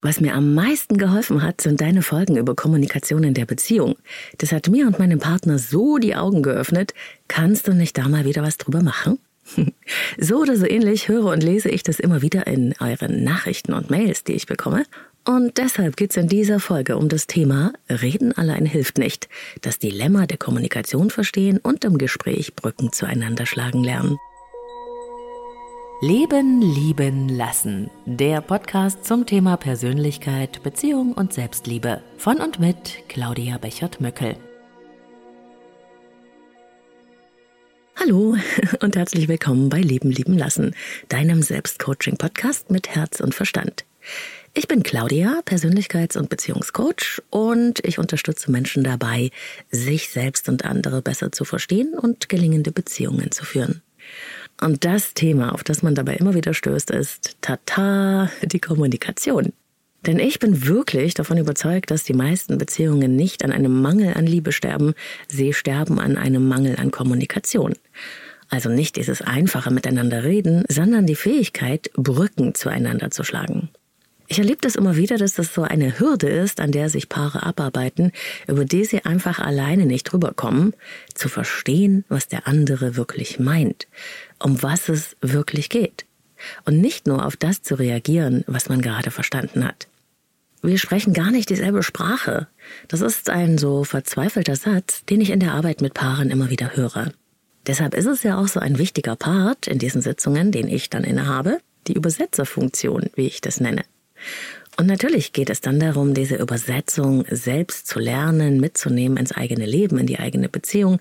Was mir am meisten geholfen hat, sind deine Folgen über Kommunikation in der Beziehung. Das hat mir und meinem Partner so die Augen geöffnet. Kannst du nicht da mal wieder was drüber machen? so oder so ähnlich höre und lese ich das immer wieder in euren Nachrichten und Mails, die ich bekomme. Und deshalb geht's in dieser Folge um das Thema Reden allein hilft nicht, das Dilemma der Kommunikation verstehen und im Gespräch Brücken zueinander schlagen lernen. Leben, lieben, lassen. Der Podcast zum Thema Persönlichkeit, Beziehung und Selbstliebe. Von und mit Claudia Bechert-Möckel. Hallo und herzlich willkommen bei Leben, lieben, lassen, deinem Selbstcoaching-Podcast mit Herz und Verstand. Ich bin Claudia, Persönlichkeits- und Beziehungscoach und ich unterstütze Menschen dabei, sich selbst und andere besser zu verstehen und gelingende Beziehungen zu führen. Und das Thema, auf das man dabei immer wieder stößt, ist Tata, die Kommunikation. Denn ich bin wirklich davon überzeugt, dass die meisten Beziehungen nicht an einem Mangel an Liebe sterben, sie sterben an einem Mangel an Kommunikation. Also nicht dieses einfache Miteinander reden, sondern die Fähigkeit, Brücken zueinander zu schlagen. Ich erlebe das immer wieder, dass das so eine Hürde ist, an der sich Paare abarbeiten, über die sie einfach alleine nicht rüberkommen, zu verstehen, was der andere wirklich meint, um was es wirklich geht. Und nicht nur auf das zu reagieren, was man gerade verstanden hat. Wir sprechen gar nicht dieselbe Sprache. Das ist ein so verzweifelter Satz, den ich in der Arbeit mit Paaren immer wieder höre. Deshalb ist es ja auch so ein wichtiger Part in diesen Sitzungen, den ich dann innehabe, die Übersetzerfunktion, wie ich das nenne. Und natürlich geht es dann darum, diese Übersetzung selbst zu lernen, mitzunehmen ins eigene Leben, in die eigene Beziehung,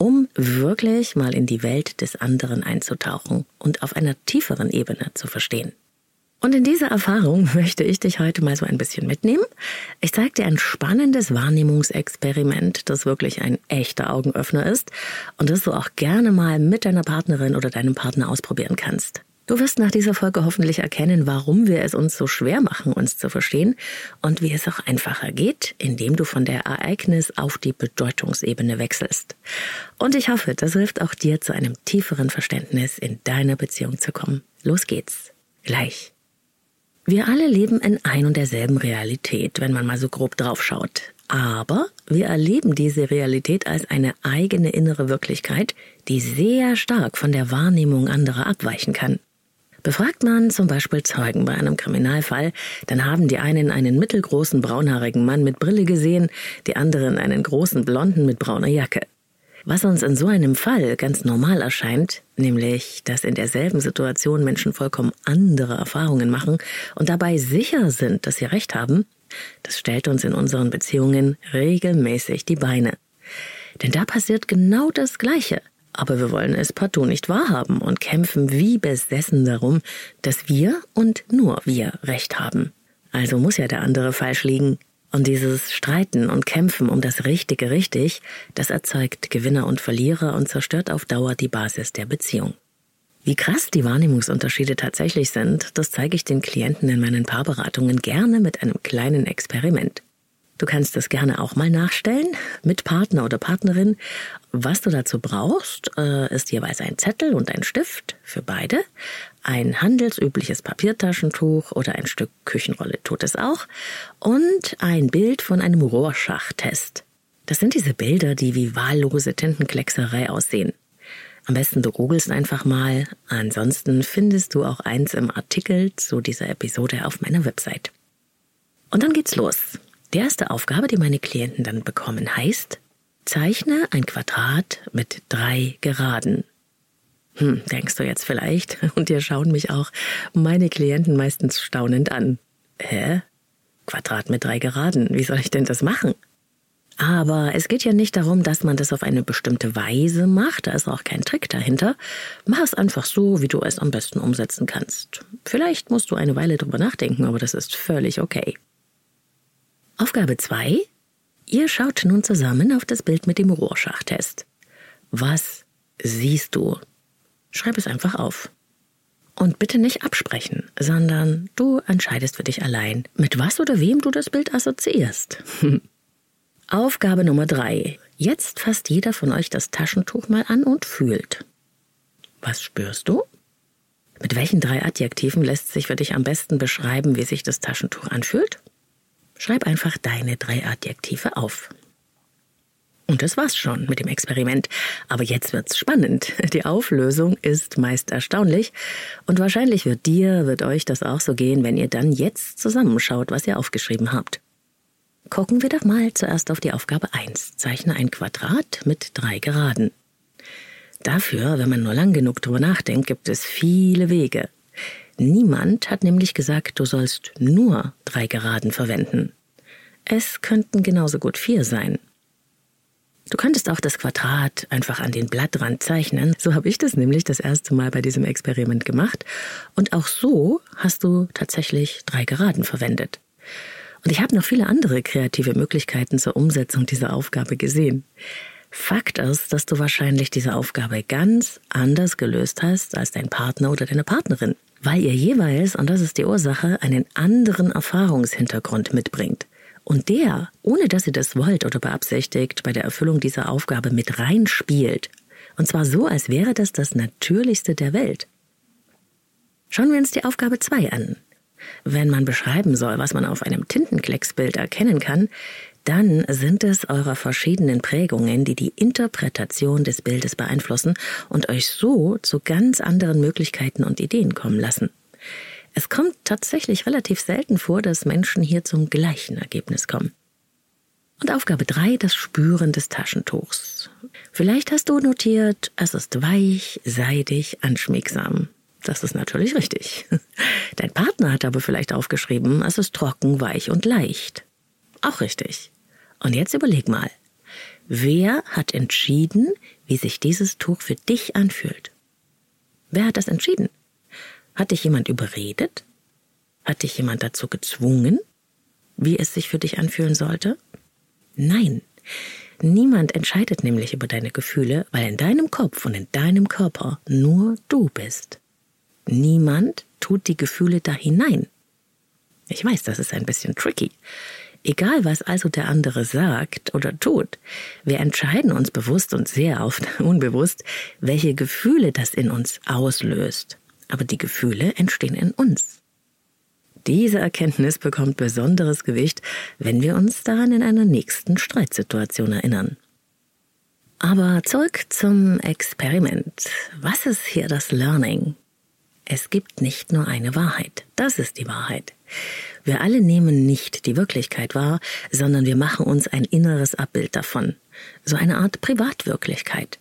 um wirklich mal in die Welt des anderen einzutauchen und auf einer tieferen Ebene zu verstehen. Und in dieser Erfahrung möchte ich dich heute mal so ein bisschen mitnehmen. Ich zeige dir ein spannendes Wahrnehmungsexperiment, das wirklich ein echter Augenöffner ist und das du auch gerne mal mit deiner Partnerin oder deinem Partner ausprobieren kannst. Du wirst nach dieser Folge hoffentlich erkennen, warum wir es uns so schwer machen, uns zu verstehen und wie es auch einfacher geht, indem du von der Ereignis auf die Bedeutungsebene wechselst. Und ich hoffe, das hilft auch dir zu einem tieferen Verständnis in deiner Beziehung zu kommen. Los geht's. Gleich. Wir alle leben in ein und derselben Realität, wenn man mal so grob draufschaut. Aber wir erleben diese Realität als eine eigene innere Wirklichkeit, die sehr stark von der Wahrnehmung anderer abweichen kann. Befragt man zum Beispiel Zeugen bei einem Kriminalfall, dann haben die einen einen mittelgroßen braunhaarigen Mann mit Brille gesehen, die anderen einen großen Blonden mit brauner Jacke. Was uns in so einem Fall ganz normal erscheint, nämlich, dass in derselben Situation Menschen vollkommen andere Erfahrungen machen und dabei sicher sind, dass sie recht haben, das stellt uns in unseren Beziehungen regelmäßig die Beine. Denn da passiert genau das Gleiche. Aber wir wollen es partout nicht wahrhaben und kämpfen wie besessen darum, dass wir und nur wir Recht haben. Also muss ja der andere falsch liegen. Und dieses Streiten und Kämpfen um das Richtige richtig, das erzeugt Gewinner und Verlierer und zerstört auf Dauer die Basis der Beziehung. Wie krass die Wahrnehmungsunterschiede tatsächlich sind, das zeige ich den Klienten in meinen Paarberatungen gerne mit einem kleinen Experiment. Du kannst das gerne auch mal nachstellen mit Partner oder Partnerin. Was du dazu brauchst, äh, ist jeweils ein Zettel und ein Stift für beide, ein handelsübliches Papiertaschentuch oder ein Stück Küchenrolle tut es auch und ein Bild von einem Rohrschachtest. Das sind diese Bilder, die wie wahllose Tintenkleckserei aussehen. Am besten du googelst einfach mal, ansonsten findest du auch eins im Artikel zu dieser Episode auf meiner Website. Und dann geht's los. Die erste Aufgabe, die meine Klienten dann bekommen, heißt, zeichne ein Quadrat mit drei Geraden. Hm, denkst du jetzt vielleicht? Und dir schauen mich auch meine Klienten meistens staunend an. Hä? Quadrat mit drei Geraden. Wie soll ich denn das machen? Aber es geht ja nicht darum, dass man das auf eine bestimmte Weise macht, da ist auch kein Trick dahinter. Mach es einfach so, wie du es am besten umsetzen kannst. Vielleicht musst du eine Weile drüber nachdenken, aber das ist völlig okay. Aufgabe 2. Ihr schaut nun zusammen auf das Bild mit dem Rohrschachtest. Was siehst du? Schreib es einfach auf. Und bitte nicht absprechen, sondern du entscheidest für dich allein, mit was oder wem du das Bild assoziierst. Aufgabe Nummer 3. Jetzt fasst jeder von euch das Taschentuch mal an und fühlt. Was spürst du? Mit welchen drei Adjektiven lässt sich für dich am besten beschreiben, wie sich das Taschentuch anfühlt? Schreib einfach deine drei Adjektive auf. Und das war's schon mit dem Experiment. Aber jetzt wird's spannend. Die Auflösung ist meist erstaunlich. Und wahrscheinlich wird dir, wird euch das auch so gehen, wenn ihr dann jetzt zusammenschaut, was ihr aufgeschrieben habt. Gucken wir doch mal zuerst auf die Aufgabe 1. Zeichne ein Quadrat mit drei Geraden. Dafür, wenn man nur lang genug drüber nachdenkt, gibt es viele Wege. Niemand hat nämlich gesagt, du sollst nur drei Geraden verwenden. Es könnten genauso gut vier sein. Du könntest auch das Quadrat einfach an den Blattrand zeichnen. So habe ich das nämlich das erste Mal bei diesem Experiment gemacht. Und auch so hast du tatsächlich drei Geraden verwendet. Und ich habe noch viele andere kreative Möglichkeiten zur Umsetzung dieser Aufgabe gesehen. Fakt ist, dass du wahrscheinlich diese Aufgabe ganz anders gelöst hast als dein Partner oder deine Partnerin weil ihr jeweils, und das ist die Ursache, einen anderen Erfahrungshintergrund mitbringt. Und der, ohne dass ihr das wollt oder beabsichtigt, bei der Erfüllung dieser Aufgabe mit reinspielt. Und zwar so, als wäre das das Natürlichste der Welt. Schauen wir uns die Aufgabe 2 an. Wenn man beschreiben soll, was man auf einem Tintenklecksbild erkennen kann, dann sind es eure verschiedenen Prägungen, die die Interpretation des Bildes beeinflussen und euch so zu ganz anderen Möglichkeiten und Ideen kommen lassen. Es kommt tatsächlich relativ selten vor, dass Menschen hier zum gleichen Ergebnis kommen. Und Aufgabe 3, das Spüren des Taschentuchs. Vielleicht hast du notiert, es ist weich, seidig, anschmiegsam. Das ist natürlich richtig. Dein Partner hat aber vielleicht aufgeschrieben, es ist trocken, weich und leicht. Auch richtig. Und jetzt überleg mal, wer hat entschieden, wie sich dieses Tuch für dich anfühlt? Wer hat das entschieden? Hat dich jemand überredet? Hat dich jemand dazu gezwungen, wie es sich für dich anfühlen sollte? Nein. Niemand entscheidet nämlich über deine Gefühle, weil in deinem Kopf und in deinem Körper nur du bist. Niemand tut die Gefühle da hinein. Ich weiß, das ist ein bisschen tricky. Egal, was also der andere sagt oder tut, wir entscheiden uns bewusst und sehr oft unbewusst, welche Gefühle das in uns auslöst. Aber die Gefühle entstehen in uns. Diese Erkenntnis bekommt besonderes Gewicht, wenn wir uns daran in einer nächsten Streitsituation erinnern. Aber zurück zum Experiment. Was ist hier das Learning? Es gibt nicht nur eine Wahrheit. Das ist die Wahrheit. Wir alle nehmen nicht die Wirklichkeit wahr, sondern wir machen uns ein inneres Abbild davon. So eine Art Privatwirklichkeit.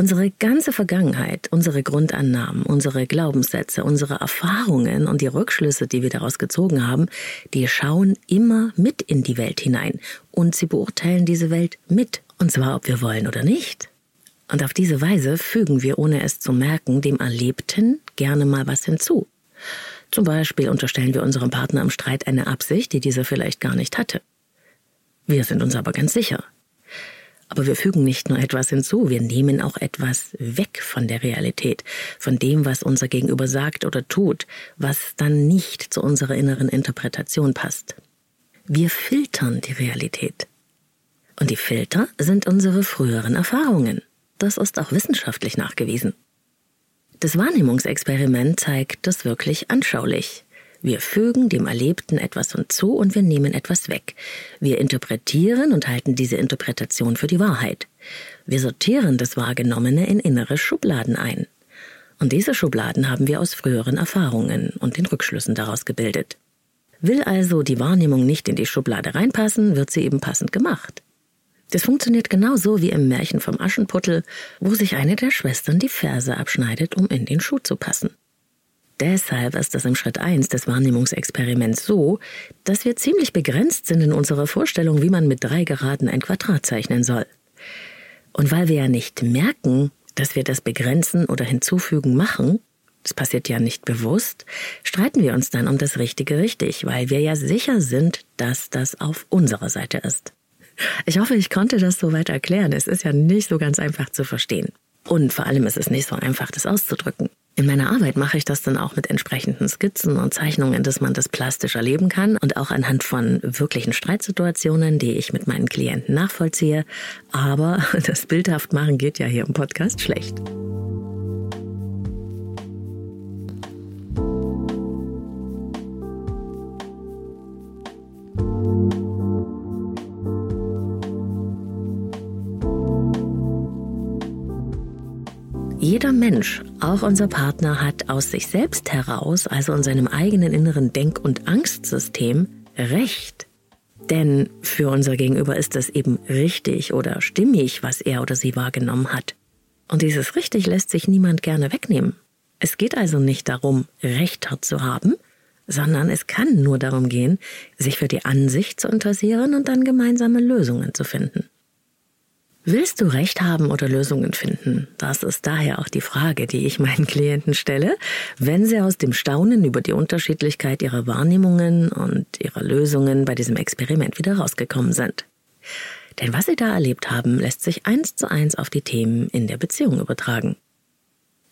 Unsere ganze Vergangenheit, unsere Grundannahmen, unsere Glaubenssätze, unsere Erfahrungen und die Rückschlüsse, die wir daraus gezogen haben, die schauen immer mit in die Welt hinein und sie beurteilen diese Welt mit, und zwar ob wir wollen oder nicht. Und auf diese Weise fügen wir, ohne es zu merken, dem Erlebten gerne mal was hinzu. Zum Beispiel unterstellen wir unserem Partner im Streit eine Absicht, die dieser vielleicht gar nicht hatte. Wir sind uns aber ganz sicher. Aber wir fügen nicht nur etwas hinzu, wir nehmen auch etwas weg von der Realität, von dem, was unser Gegenüber sagt oder tut, was dann nicht zu unserer inneren Interpretation passt. Wir filtern die Realität. Und die Filter sind unsere früheren Erfahrungen. Das ist auch wissenschaftlich nachgewiesen. Das Wahrnehmungsexperiment zeigt das wirklich anschaulich. Wir fügen dem Erlebten etwas hinzu und wir nehmen etwas weg. Wir interpretieren und halten diese Interpretation für die Wahrheit. Wir sortieren das Wahrgenommene in innere Schubladen ein. Und diese Schubladen haben wir aus früheren Erfahrungen und den Rückschlüssen daraus gebildet. Will also die Wahrnehmung nicht in die Schublade reinpassen, wird sie eben passend gemacht. Das funktioniert genauso wie im Märchen vom Aschenputtel, wo sich eine der Schwestern die Ferse abschneidet, um in den Schuh zu passen. Deshalb ist es im Schritt 1 des Wahrnehmungsexperiments so, dass wir ziemlich begrenzt sind in unserer Vorstellung, wie man mit drei Geraden ein Quadrat zeichnen soll. Und weil wir ja nicht merken, dass wir das Begrenzen oder Hinzufügen machen, das passiert ja nicht bewusst, streiten wir uns dann um das Richtige richtig, weil wir ja sicher sind, dass das auf unserer Seite ist. Ich hoffe, ich konnte das soweit erklären. Es ist ja nicht so ganz einfach zu verstehen. Und vor allem ist es nicht so einfach, das auszudrücken. In meiner Arbeit mache ich das dann auch mit entsprechenden Skizzen und Zeichnungen, dass man das plastisch erleben kann und auch anhand von wirklichen Streitsituationen, die ich mit meinen Klienten nachvollziehe. Aber das bildhaft machen geht ja hier im Podcast schlecht. Mensch, auch unser Partner, hat aus sich selbst heraus, also in seinem eigenen inneren Denk- und Angstsystem, Recht. Denn für unser Gegenüber ist es eben richtig oder stimmig, was er oder sie wahrgenommen hat. Und dieses richtig lässt sich niemand gerne wegnehmen. Es geht also nicht darum, Recht zu haben, sondern es kann nur darum gehen, sich für die Ansicht zu interessieren und dann gemeinsame Lösungen zu finden. Willst du Recht haben oder Lösungen finden? Das ist daher auch die Frage, die ich meinen Klienten stelle, wenn sie aus dem Staunen über die Unterschiedlichkeit ihrer Wahrnehmungen und ihrer Lösungen bei diesem Experiment wieder rausgekommen sind. Denn was sie da erlebt haben, lässt sich eins zu eins auf die Themen in der Beziehung übertragen.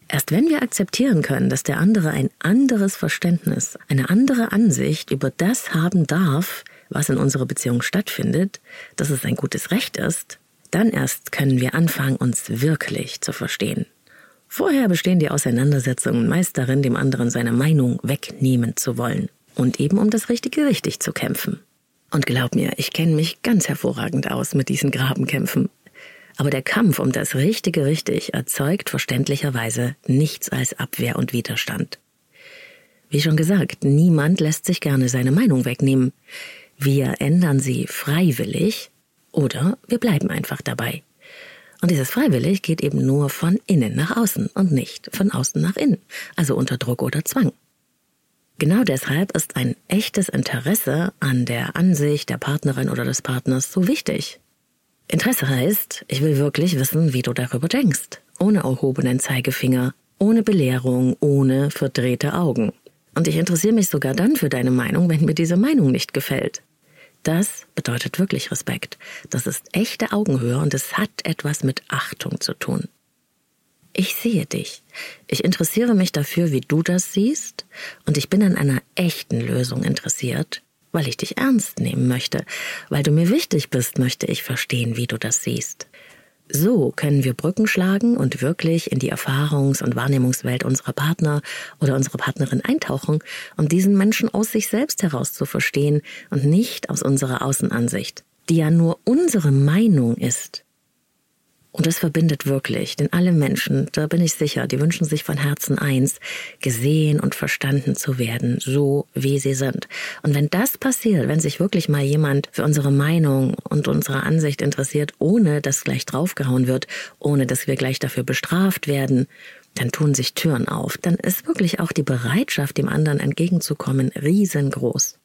Erst wenn wir akzeptieren können, dass der andere ein anderes Verständnis, eine andere Ansicht über das haben darf, was in unserer Beziehung stattfindet, dass es ein gutes Recht ist, dann erst können wir anfangen, uns wirklich zu verstehen. Vorher bestehen die Auseinandersetzungen meist darin, dem anderen seine Meinung wegnehmen zu wollen und eben um das Richtige richtig zu kämpfen. Und glaub mir, ich kenne mich ganz hervorragend aus mit diesen Grabenkämpfen. Aber der Kampf um das Richtige richtig erzeugt verständlicherweise nichts als Abwehr und Widerstand. Wie schon gesagt, niemand lässt sich gerne seine Meinung wegnehmen. Wir ändern sie freiwillig oder wir bleiben einfach dabei. Und dieses freiwillig geht eben nur von innen nach außen und nicht von außen nach innen, also unter Druck oder Zwang. Genau deshalb ist ein echtes Interesse an der Ansicht der Partnerin oder des Partners so wichtig. Interesse heißt, ich will wirklich wissen, wie du darüber denkst, ohne erhobenen Zeigefinger, ohne Belehrung, ohne verdrehte Augen. Und ich interessiere mich sogar dann für deine Meinung, wenn mir diese Meinung nicht gefällt. Das bedeutet wirklich Respekt. Das ist echte Augenhöhe und es hat etwas mit Achtung zu tun. Ich sehe dich. Ich interessiere mich dafür, wie du das siehst, und ich bin an einer echten Lösung interessiert, weil ich dich ernst nehmen möchte, weil du mir wichtig bist, möchte ich verstehen, wie du das siehst. So können wir Brücken schlagen und wirklich in die Erfahrungs- und Wahrnehmungswelt unserer Partner oder unserer Partnerin eintauchen, um diesen Menschen aus sich selbst heraus zu verstehen und nicht aus unserer Außenansicht, die ja nur unsere Meinung ist. Und das verbindet wirklich, denn alle Menschen, da bin ich sicher, die wünschen sich von Herzen eins, gesehen und verstanden zu werden, so wie sie sind. Und wenn das passiert, wenn sich wirklich mal jemand für unsere Meinung und unsere Ansicht interessiert, ohne dass gleich draufgehauen wird, ohne dass wir gleich dafür bestraft werden, dann tun sich Türen auf. Dann ist wirklich auch die Bereitschaft, dem anderen entgegenzukommen, riesengroß.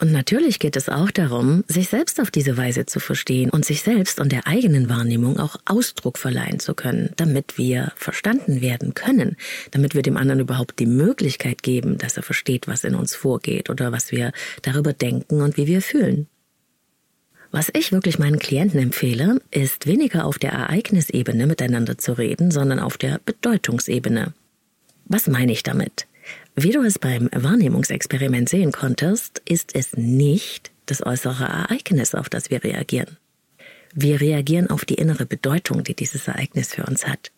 Und natürlich geht es auch darum, sich selbst auf diese Weise zu verstehen und sich selbst und der eigenen Wahrnehmung auch Ausdruck verleihen zu können, damit wir verstanden werden können, damit wir dem anderen überhaupt die Möglichkeit geben, dass er versteht, was in uns vorgeht oder was wir darüber denken und wie wir fühlen. Was ich wirklich meinen Klienten empfehle, ist weniger auf der Ereignisebene miteinander zu reden, sondern auf der Bedeutungsebene. Was meine ich damit? Wie du es beim Wahrnehmungsexperiment sehen konntest, ist es nicht das äußere Ereignis, auf das wir reagieren. Wir reagieren auf die innere Bedeutung, die dieses Ereignis für uns hat.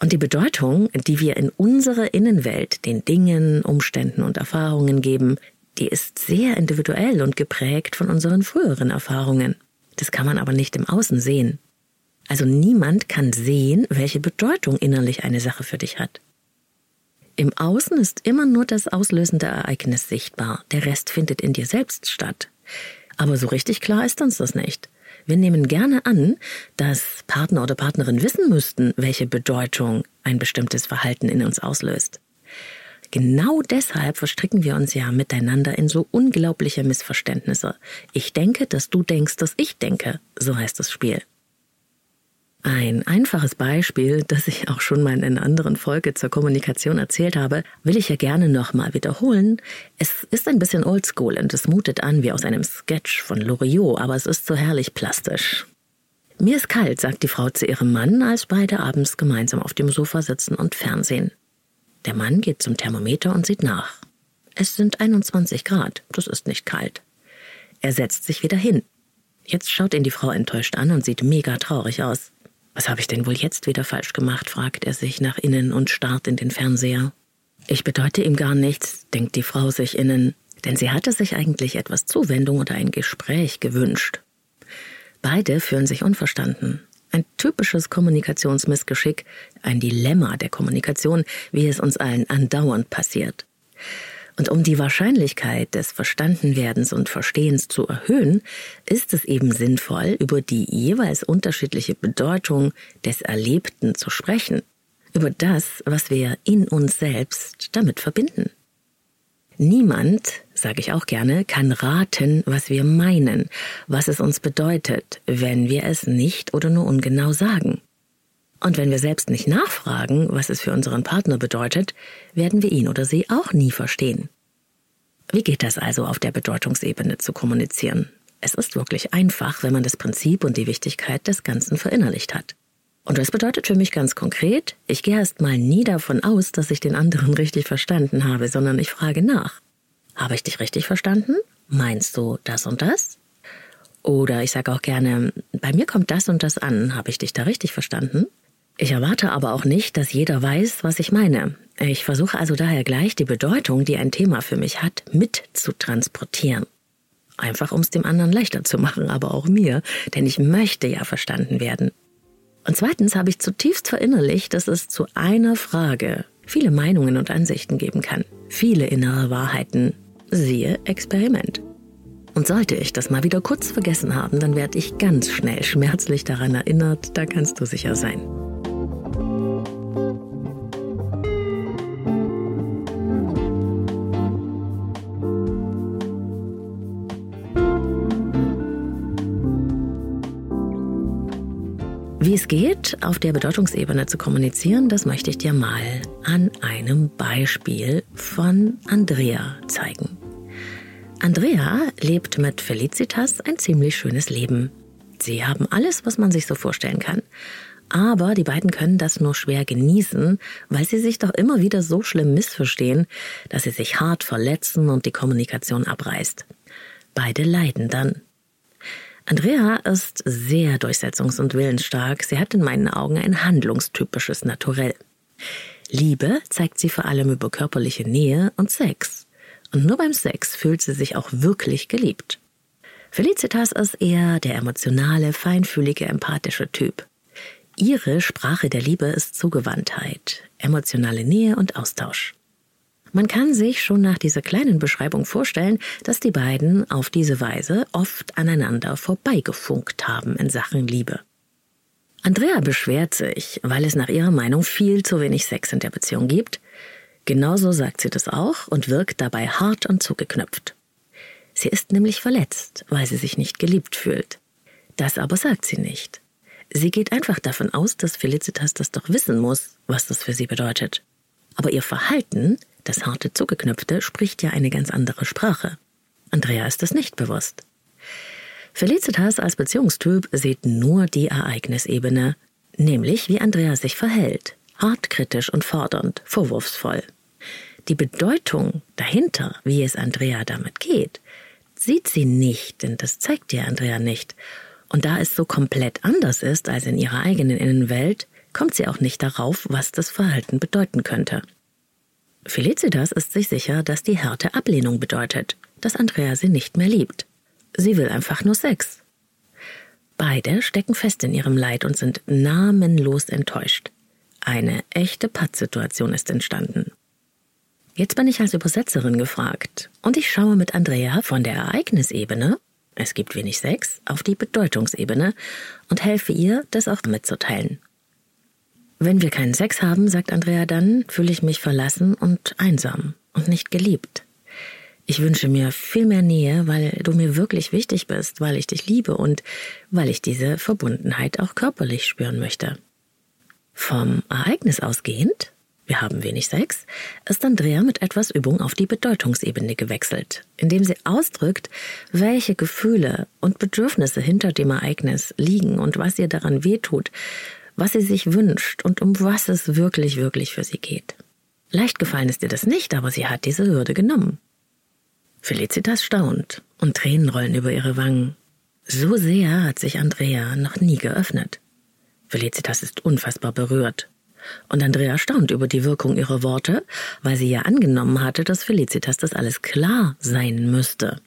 Und die Bedeutung, die wir in unsere Innenwelt den Dingen, Umständen und Erfahrungen geben, die ist sehr individuell und geprägt von unseren früheren Erfahrungen. Das kann man aber nicht im Außen sehen. Also niemand kann sehen, welche Bedeutung innerlich eine Sache für dich hat. Im Außen ist immer nur das auslösende Ereignis sichtbar, der Rest findet in dir selbst statt. Aber so richtig klar ist uns das nicht. Wir nehmen gerne an, dass Partner oder Partnerin wissen müssten, welche Bedeutung ein bestimmtes Verhalten in uns auslöst. Genau deshalb verstricken wir uns ja miteinander in so unglaubliche Missverständnisse. Ich denke, dass du denkst, dass ich denke, so heißt das Spiel. Ein einfaches Beispiel, das ich auch schon mal in einer anderen Folge zur Kommunikation erzählt habe, will ich ja gerne nochmal wiederholen. Es ist ein bisschen oldschool und es mutet an wie aus einem Sketch von Loriot, aber es ist so herrlich plastisch. Mir ist kalt, sagt die Frau zu ihrem Mann, als beide abends gemeinsam auf dem Sofa sitzen und Fernsehen. Der Mann geht zum Thermometer und sieht nach. Es sind 21 Grad, das ist nicht kalt. Er setzt sich wieder hin. Jetzt schaut ihn die Frau enttäuscht an und sieht mega traurig aus. Was habe ich denn wohl jetzt wieder falsch gemacht? fragt er sich nach innen und starrt in den Fernseher. Ich bedeute ihm gar nichts, denkt die Frau sich innen, denn sie hatte sich eigentlich etwas Zuwendung oder ein Gespräch gewünscht. Beide fühlen sich unverstanden. Ein typisches Kommunikationsmissgeschick, ein Dilemma der Kommunikation, wie es uns allen andauernd passiert. Und um die Wahrscheinlichkeit des Verstandenwerdens und Verstehens zu erhöhen, ist es eben sinnvoll, über die jeweils unterschiedliche Bedeutung des Erlebten zu sprechen, über das, was wir in uns selbst damit verbinden. Niemand, sage ich auch gerne, kann raten, was wir meinen, was es uns bedeutet, wenn wir es nicht oder nur ungenau sagen. Und wenn wir selbst nicht nachfragen, was es für unseren Partner bedeutet, werden wir ihn oder sie auch nie verstehen. Wie geht das also auf der Bedeutungsebene zu kommunizieren? Es ist wirklich einfach, wenn man das Prinzip und die Wichtigkeit des Ganzen verinnerlicht hat. Und das bedeutet für mich ganz konkret, ich gehe erst mal nie davon aus, dass ich den anderen richtig verstanden habe, sondern ich frage nach. Habe ich dich richtig verstanden? Meinst du das und das? Oder ich sage auch gerne, bei mir kommt das und das an, habe ich dich da richtig verstanden? Ich erwarte aber auch nicht, dass jeder weiß, was ich meine. Ich versuche also daher gleich die Bedeutung, die ein Thema für mich hat, mit zu transportieren. Einfach um es dem anderen leichter zu machen, aber auch mir, denn ich möchte ja verstanden werden. Und zweitens habe ich zutiefst verinnerlicht, dass es zu einer Frage viele Meinungen und Ansichten geben kann, viele innere Wahrheiten. Siehe Experiment. Und sollte ich das mal wieder kurz vergessen haben, dann werde ich ganz schnell schmerzlich daran erinnert, da kannst du sicher sein. Wie es geht, auf der Bedeutungsebene zu kommunizieren, das möchte ich dir mal an einem Beispiel von Andrea zeigen. Andrea lebt mit Felicitas ein ziemlich schönes Leben. Sie haben alles, was man sich so vorstellen kann. Aber die beiden können das nur schwer genießen, weil sie sich doch immer wieder so schlimm missverstehen, dass sie sich hart verletzen und die Kommunikation abreißt. Beide leiden dann. Andrea ist sehr durchsetzungs- und willensstark. Sie hat in meinen Augen ein handlungstypisches Naturell. Liebe zeigt sie vor allem über körperliche Nähe und Sex. Und nur beim Sex fühlt sie sich auch wirklich geliebt. Felicitas ist eher der emotionale, feinfühlige, empathische Typ. Ihre Sprache der Liebe ist Zugewandtheit, emotionale Nähe und Austausch. Man kann sich schon nach dieser kleinen Beschreibung vorstellen, dass die beiden auf diese Weise oft aneinander vorbeigefunkt haben in Sachen Liebe. Andrea beschwert sich, weil es nach ihrer Meinung viel zu wenig Sex in der Beziehung gibt. Genauso sagt sie das auch und wirkt dabei hart und zugeknöpft. Sie ist nämlich verletzt, weil sie sich nicht geliebt fühlt. Das aber sagt sie nicht. Sie geht einfach davon aus, dass Felicitas das doch wissen muss, was das für sie bedeutet. Aber ihr Verhalten das harte Zugeknöpfte spricht ja eine ganz andere Sprache. Andrea ist es nicht bewusst. Felicitas als Beziehungstyp sieht nur die Ereignisebene, nämlich wie Andrea sich verhält, hart kritisch und fordernd, vorwurfsvoll. Die Bedeutung dahinter, wie es Andrea damit geht, sieht sie nicht, denn das zeigt ihr Andrea nicht. Und da es so komplett anders ist als in ihrer eigenen Innenwelt, kommt sie auch nicht darauf, was das Verhalten bedeuten könnte. Felicitas ist sich sicher, dass die Härte Ablehnung bedeutet, dass Andrea sie nicht mehr liebt. Sie will einfach nur Sex. Beide stecken fest in ihrem Leid und sind namenlos enttäuscht. Eine echte Pattsituation ist entstanden. Jetzt bin ich als Übersetzerin gefragt und ich schaue mit Andrea von der Ereignisebene, es gibt wenig Sex, auf die Bedeutungsebene und helfe ihr, das auch mitzuteilen. Wenn wir keinen Sex haben, sagt Andrea dann, fühle ich mich verlassen und einsam und nicht geliebt. Ich wünsche mir viel mehr Nähe, weil du mir wirklich wichtig bist, weil ich dich liebe und weil ich diese Verbundenheit auch körperlich spüren möchte. Vom Ereignis ausgehend, wir haben wenig Sex, ist Andrea mit etwas Übung auf die Bedeutungsebene gewechselt, indem sie ausdrückt, welche Gefühle und Bedürfnisse hinter dem Ereignis liegen und was ihr daran wehtut, was sie sich wünscht und um was es wirklich, wirklich für sie geht. Leicht gefallen ist ihr das nicht, aber sie hat diese Hürde genommen. Felicitas staunt und Tränen rollen über ihre Wangen. So sehr hat sich Andrea noch nie geöffnet. Felicitas ist unfassbar berührt. Und Andrea staunt über die Wirkung ihrer Worte, weil sie ja angenommen hatte, dass Felicitas das alles klar sein müsste.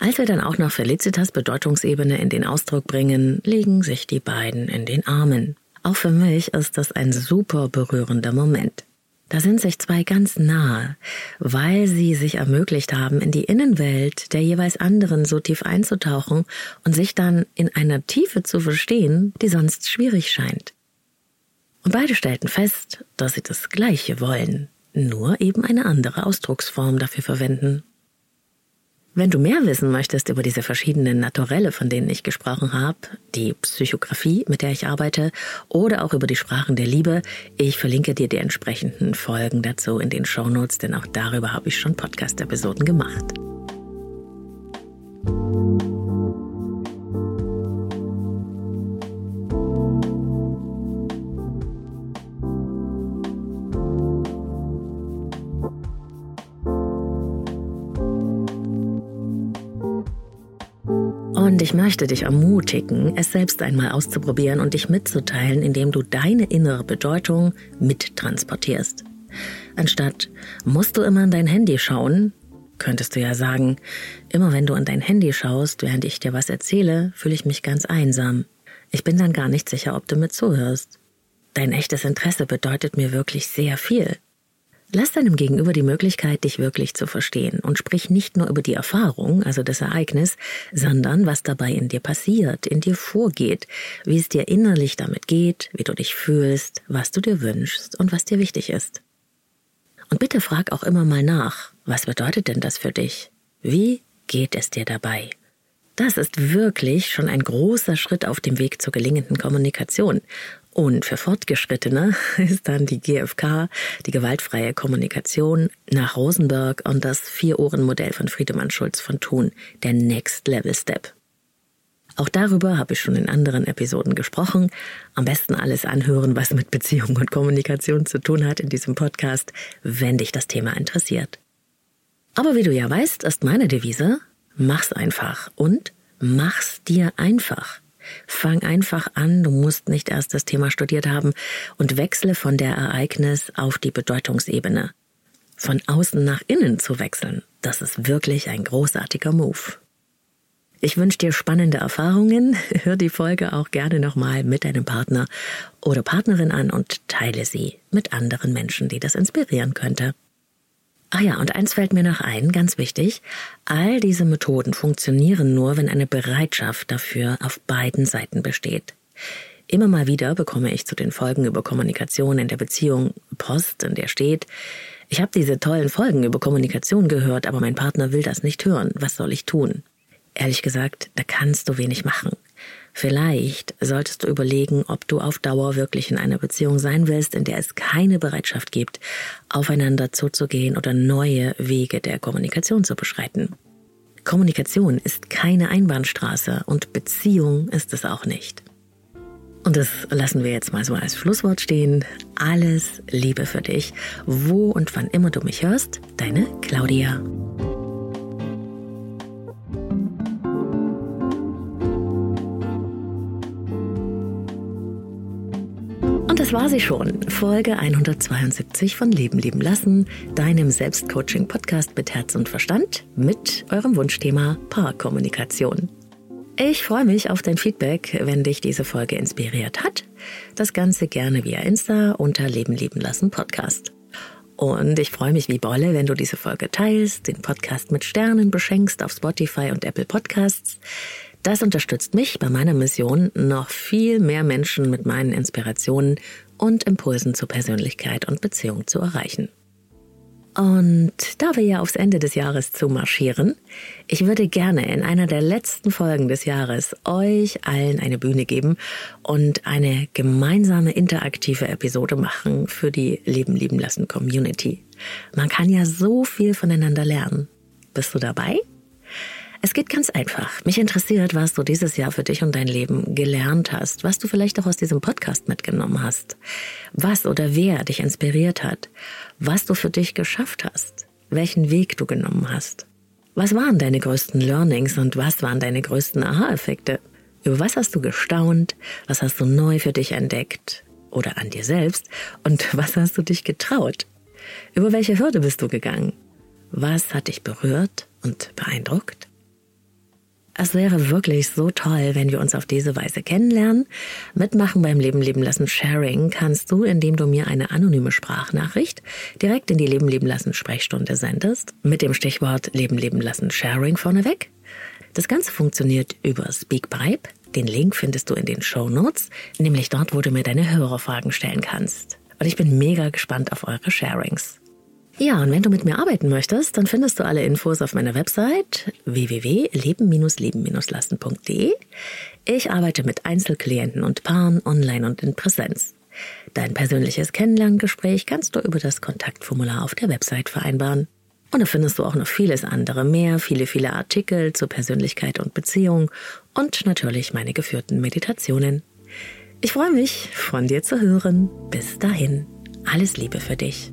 Als wir dann auch noch Felicitas Bedeutungsebene in den Ausdruck bringen, liegen sich die beiden in den Armen. Auch für mich ist das ein super berührender Moment. Da sind sich zwei ganz nahe, weil sie sich ermöglicht haben, in die Innenwelt der jeweils anderen so tief einzutauchen und sich dann in einer Tiefe zu verstehen, die sonst schwierig scheint. Und beide stellten fest, dass sie das Gleiche wollen, nur eben eine andere Ausdrucksform dafür verwenden. Wenn du mehr wissen möchtest über diese verschiedenen Naturelle, von denen ich gesprochen habe, die Psychografie, mit der ich arbeite, oder auch über die Sprachen der Liebe, ich verlinke dir die entsprechenden Folgen dazu in den Shownotes, denn auch darüber habe ich schon Podcast-Episoden gemacht. Ich möchte dich ermutigen, es selbst einmal auszuprobieren und dich mitzuteilen, indem du deine innere Bedeutung mittransportierst. Anstatt musst du immer an dein Handy schauen, könntest du ja sagen, immer wenn du an dein Handy schaust, während ich dir was erzähle, fühle ich mich ganz einsam. Ich bin dann gar nicht sicher, ob du mir zuhörst. Dein echtes Interesse bedeutet mir wirklich sehr viel. Lass deinem Gegenüber die Möglichkeit, dich wirklich zu verstehen und sprich nicht nur über die Erfahrung, also das Ereignis, sondern was dabei in dir passiert, in dir vorgeht, wie es dir innerlich damit geht, wie du dich fühlst, was du dir wünschst und was dir wichtig ist. Und bitte frag auch immer mal nach, was bedeutet denn das für dich? Wie geht es dir dabei? Das ist wirklich schon ein großer Schritt auf dem Weg zur gelingenden Kommunikation. Und für Fortgeschrittene ist dann die GFK, die gewaltfreie Kommunikation, nach Rosenberg und das Vier-Ohren-Modell von Friedemann Schulz von Thun der Next Level Step. Auch darüber habe ich schon in anderen Episoden gesprochen. Am besten alles anhören, was mit Beziehung und Kommunikation zu tun hat in diesem Podcast, wenn dich das Thema interessiert. Aber wie du ja weißt, ist meine Devise, mach's einfach und mach's dir einfach. Fang einfach an, du musst nicht erst das Thema studiert haben und wechsle von der Ereignis auf die Bedeutungsebene. Von außen nach innen zu wechseln, das ist wirklich ein großartiger Move. Ich wünsche dir spannende Erfahrungen. Hör die Folge auch gerne nochmal mit deinem Partner oder Partnerin an und teile sie mit anderen Menschen, die das inspirieren könnte. Ah ja, und eins fällt mir noch ein, ganz wichtig. All diese Methoden funktionieren nur, wenn eine Bereitschaft dafür auf beiden Seiten besteht. Immer mal wieder bekomme ich zu den Folgen über Kommunikation in der Beziehung Post, in der steht, ich habe diese tollen Folgen über Kommunikation gehört, aber mein Partner will das nicht hören. Was soll ich tun? Ehrlich gesagt, da kannst du wenig machen. Vielleicht solltest du überlegen, ob du auf Dauer wirklich in einer Beziehung sein willst, in der es keine Bereitschaft gibt, aufeinander zuzugehen oder neue Wege der Kommunikation zu beschreiten. Kommunikation ist keine Einbahnstraße und Beziehung ist es auch nicht. Und das lassen wir jetzt mal so als Schlusswort stehen. Alles Liebe für dich, wo und wann immer du mich hörst, deine Claudia. Das war sie schon. Folge 172 von Leben lieben lassen, deinem Selbstcoaching-Podcast mit Herz und Verstand mit eurem Wunschthema Paarkommunikation. Ich freue mich auf dein Feedback, wenn dich diese Folge inspiriert hat. Das Ganze gerne via Insta unter Leben lieben lassen Podcast. Und ich freue mich wie Bolle, wenn du diese Folge teilst, den Podcast mit Sternen beschenkst auf Spotify und Apple Podcasts. Das unterstützt mich bei meiner Mission, noch viel mehr Menschen mit meinen Inspirationen und Impulsen zur Persönlichkeit und Beziehung zu erreichen. Und da wir ja aufs Ende des Jahres zu marschieren, ich würde gerne in einer der letzten Folgen des Jahres euch allen eine Bühne geben und eine gemeinsame interaktive Episode machen für die Leben lieben lassen Community. Man kann ja so viel voneinander lernen. Bist du dabei? Es geht ganz einfach. Mich interessiert, was du dieses Jahr für dich und dein Leben gelernt hast, was du vielleicht auch aus diesem Podcast mitgenommen hast, was oder wer dich inspiriert hat, was du für dich geschafft hast, welchen Weg du genommen hast. Was waren deine größten Learnings und was waren deine größten Aha-Effekte? Über was hast du gestaunt? Was hast du neu für dich entdeckt? Oder an dir selbst? Und was hast du dich getraut? Über welche Hürde bist du gegangen? Was hat dich berührt und beeindruckt? Es wäre wirklich so toll, wenn wir uns auf diese Weise kennenlernen. Mitmachen beim Leben leben lassen Sharing kannst du, indem du mir eine anonyme Sprachnachricht direkt in die Leben leben lassen Sprechstunde sendest, mit dem Stichwort Leben leben lassen Sharing vorneweg. Das Ganze funktioniert über Speakpipe. Den Link findest du in den Show Notes, nämlich dort, wo du mir deine Hörerfragen stellen kannst. Und ich bin mega gespannt auf eure Sharings. Ja, und wenn du mit mir arbeiten möchtest, dann findest du alle Infos auf meiner Website www.leben-leben-lassen.de. Ich arbeite mit Einzelklienten und Paaren online und in Präsenz. Dein persönliches Kennenlerngespräch kannst du über das Kontaktformular auf der Website vereinbaren. Und da findest du auch noch vieles andere mehr, viele, viele Artikel zur Persönlichkeit und Beziehung und natürlich meine geführten Meditationen. Ich freue mich, von dir zu hören. Bis dahin, alles Liebe für dich.